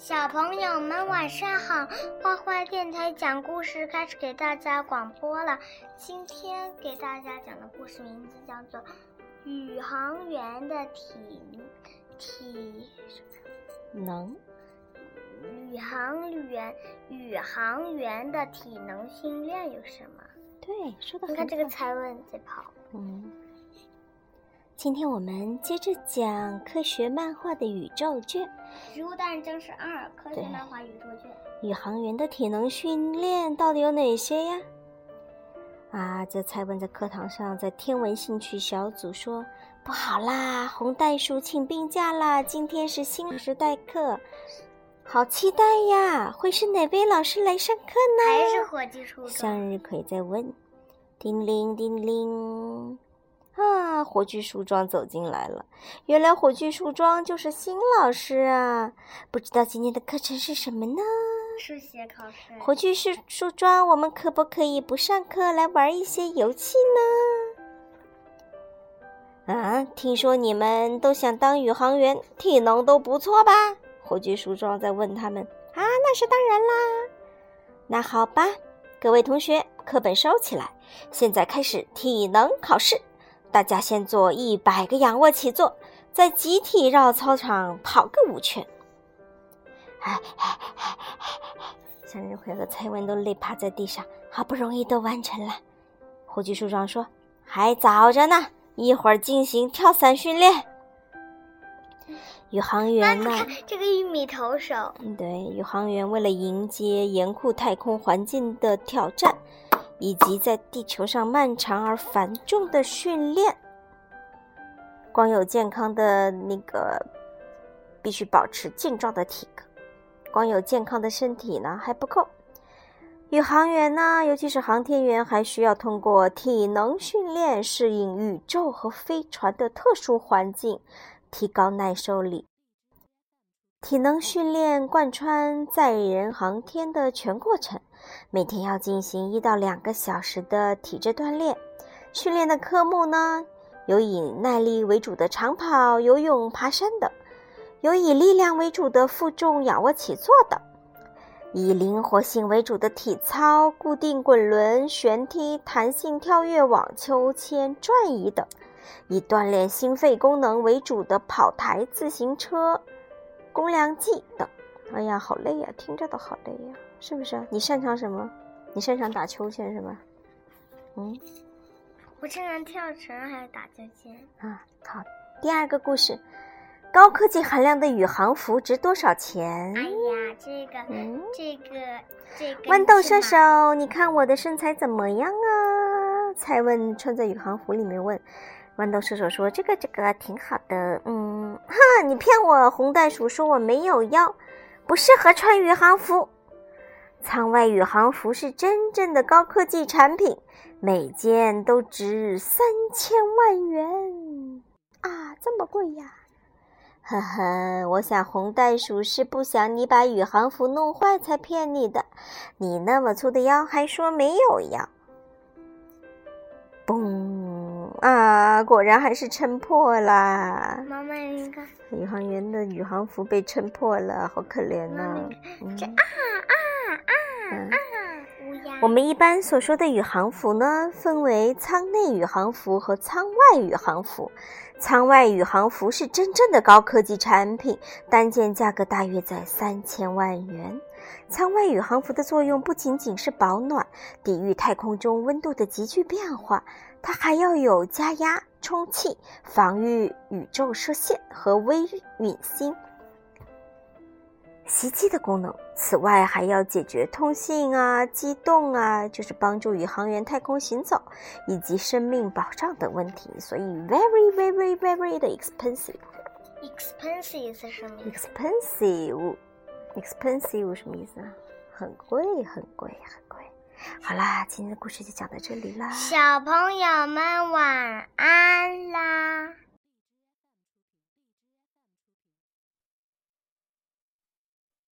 小朋友们晚上好，花花电台讲故事开始给大家广播了。今天给大家讲的故事名字叫做《宇航员的体体能》。宇航员宇航员的体能训练有什么？对，说的你看这个猜问在跑。嗯。今天我们接着讲科学漫画的宇宙卷，《植物大战僵尸二》科学漫画宇宙卷。宇航员的体能训练到底有哪些呀？啊，这蔡文在课堂上在天文兴趣小组说：“不好啦，红袋鼠请病假啦，今天是新老师代课，好期待呀！会是哪位老师来上课呢？还是火炬树向日葵在问：叮铃叮铃。啊！火炬树桩走进来了。原来火炬树桩就是新老师啊！不知道今天的课程是什么呢？数学考试。火炬树树桩，我们可不可以不上课来玩一些游戏呢？啊！听说你们都想当宇航员，体能都不错吧？火炬树桩在问他们。啊，那是当然啦。那好吧，各位同学，课本收起来，现在开始体能考试。大家先做一百个仰卧起坐，再集体绕操场跑个五圈。哎！向日葵和蔡文都累趴在地上，好不容易都完成了。火炬树桩说：“还早着呢，一会儿进行跳伞训练。”宇航员呢？这个玉米投手。嗯对，宇航员为了迎接严酷太空环境的挑战。以及在地球上漫长而繁重的训练，光有健康的那个必须保持健壮的体格，光有健康的身体呢还不够。宇航员呢，尤其是航天员，还需要通过体能训练适应宇宙和飞船的特殊环境，提高耐受力。体能训练贯穿载人航天的全过程，每天要进行一到两个小时的体质锻炼。训练的科目呢，有以耐力为主的长跑、游泳、爬山等；有以力量为主的负重、仰卧起坐等；以灵活性为主的体操、固定滚轮、旋踢、弹性跳跃、网秋千、转移等；以锻炼心肺功能为主的跑台、自行车。公粮计等，哎呀，好累呀，听着都好累呀，是不是？你擅长什么？你擅长打秋千是吧？嗯，我擅长跳绳还有打秋千啊。好，第二个故事，高科技含量的宇航服值多少钱？哎呀，这个，嗯，这个，这个。豌豆射手，你看我的身材怎么样啊？蔡问穿在宇航服里面问。豌豆射手说：“这个这个挺好的，嗯，哈，你骗我！”红袋鼠说：“我没有腰，不适合穿宇航服。舱外宇航服是真正的高科技产品，每件都值三千万元啊，这么贵呀！呵呵，我想红袋鼠是不想你把宇航服弄坏才骗你的。你那么粗的腰，还说没有腰。”嘣啊！果然还是撑破了。妈妈，你看，宇航员的宇航服被撑破了，好可怜呐！这啊啊啊啊！乌鸦。我们一般所说的宇航服呢，分为舱内宇航服和舱外宇航服。舱外宇航服是真正的高科技产品，单件价格大约在三千万元。舱外宇航服的作用不仅仅是保暖，抵御太空中温度的急剧变化，它还要有加压、充气、防御宇宙射线和微陨星袭击的功能。此外，还要解决通信啊、机动啊，就是帮助宇航员太空行走以及生命保障等问题。所以，very very very 的 expensive。expensive 是什么？expensive。expensive 什么意思啊？很贵，很贵，很贵。好啦，今天的故事就讲到这里啦。小朋友们晚安啦。